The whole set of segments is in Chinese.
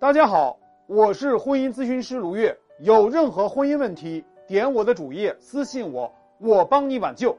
大家好，我是婚姻咨询师卢月。有任何婚姻问题，点我的主页私信我，我帮你挽救。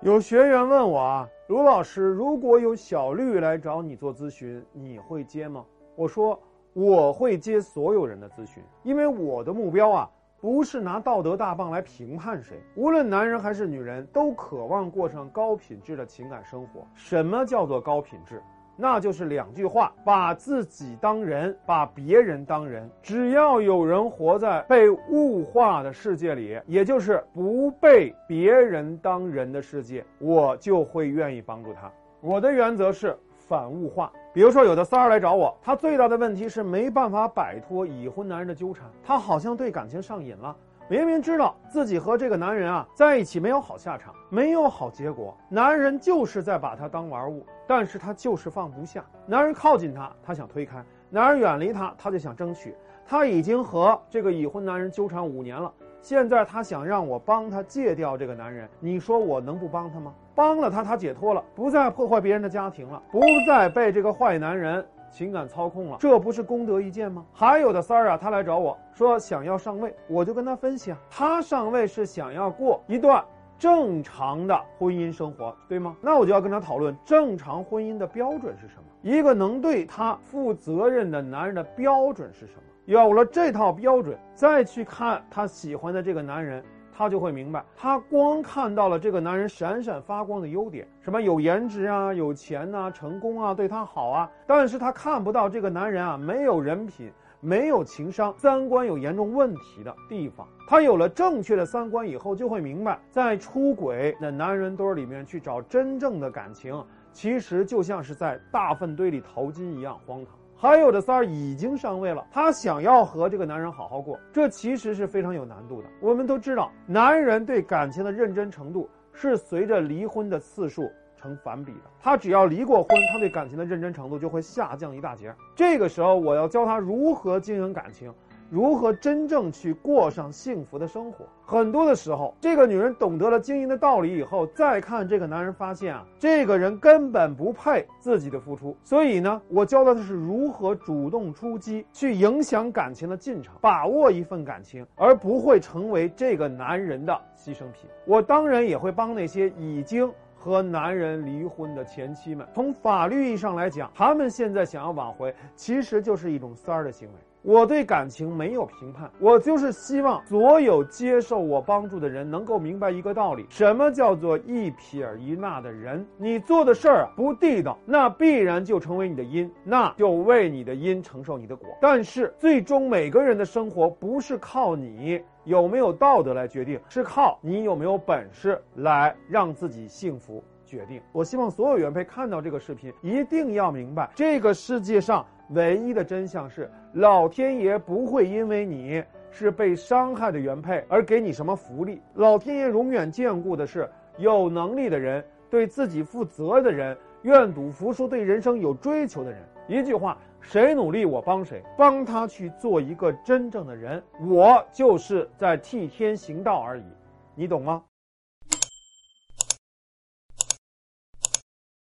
有学员问我啊，卢老师，如果有小绿来找你做咨询，你会接吗？我说我会接所有人的咨询，因为我的目标啊，不是拿道德大棒来评判谁。无论男人还是女人，都渴望过上高品质的情感生活。什么叫做高品质？那就是两句话：把自己当人，把别人当人。只要有人活在被物化的世界里，也就是不被别人当人的世界，我就会愿意帮助他。我的原则是反物化。比如说，有的三儿来找我，他最大的问题是没办法摆脱已婚男人的纠缠，他好像对感情上瘾了。明明知道自己和这个男人啊在一起没有好下场，没有好结果，男人就是在把她当玩物，但是他就是放不下。男人靠近她，他想推开；男人远离她，他就想争取。他已经和这个已婚男人纠缠五年了，现在他想让我帮他戒掉这个男人，你说我能不帮他吗？帮了他，他解脱了，不再破坏别人的家庭了，不再被这个坏男人。情感操控了，这不是功德一件吗？还有的三儿啊，他来找我说想要上位，我就跟他分析啊，他上位是想要过一段正常的婚姻生活，对吗？那我就要跟他讨论正常婚姻的标准是什么，一个能对他负责任的男人的标准是什么？有了这套标准，再去看他喜欢的这个男人。他就会明白，他光看到了这个男人闪闪发光的优点，什么有颜值啊、有钱呐、成功啊、对他好啊，但是他看不到这个男人啊没有人品、没有情商、三观有严重问题的地方。他有了正确的三观以后，就会明白，在出轨的男人堆里面去找真正的感情，其实就像是在大粪堆里淘金一样荒唐。还有的三儿已经上位了，她想要和这个男人好好过，这其实是非常有难度的。我们都知道，男人对感情的认真程度是随着离婚的次数成反比的。他只要离过婚，他对感情的认真程度就会下降一大截。这个时候，我要教他如何经营感情。如何真正去过上幸福的生活？很多的时候，这个女人懂得了经营的道理以后，再看这个男人，发现啊，这个人根本不配自己的付出。所以呢，我教的是如何主动出击，去影响感情的进程，把握一份感情，而不会成为这个男人的牺牲品。我当然也会帮那些已经和男人离婚的前妻们。从法律意义上来讲，他们现在想要挽回，其实就是一种三儿的行为。我对感情没有评判，我就是希望所有接受我帮助的人能够明白一个道理：什么叫做一撇一捺的人？你做的事儿不地道，那必然就成为你的因，那就为你的因承受你的果。但是最终每个人的生活不是靠你有没有道德来决定，是靠你有没有本事来让自己幸福决定。我希望所有原配看到这个视频，一定要明白这个世界上。唯一的真相是，老天爷不会因为你是被伤害的原配而给你什么福利。老天爷永远眷顾的是有能力的人、对自己负责的人、愿赌服输、对人生有追求的人。一句话，谁努力我帮谁，帮他去做一个真正的人，我就是在替天行道而已。你懂吗？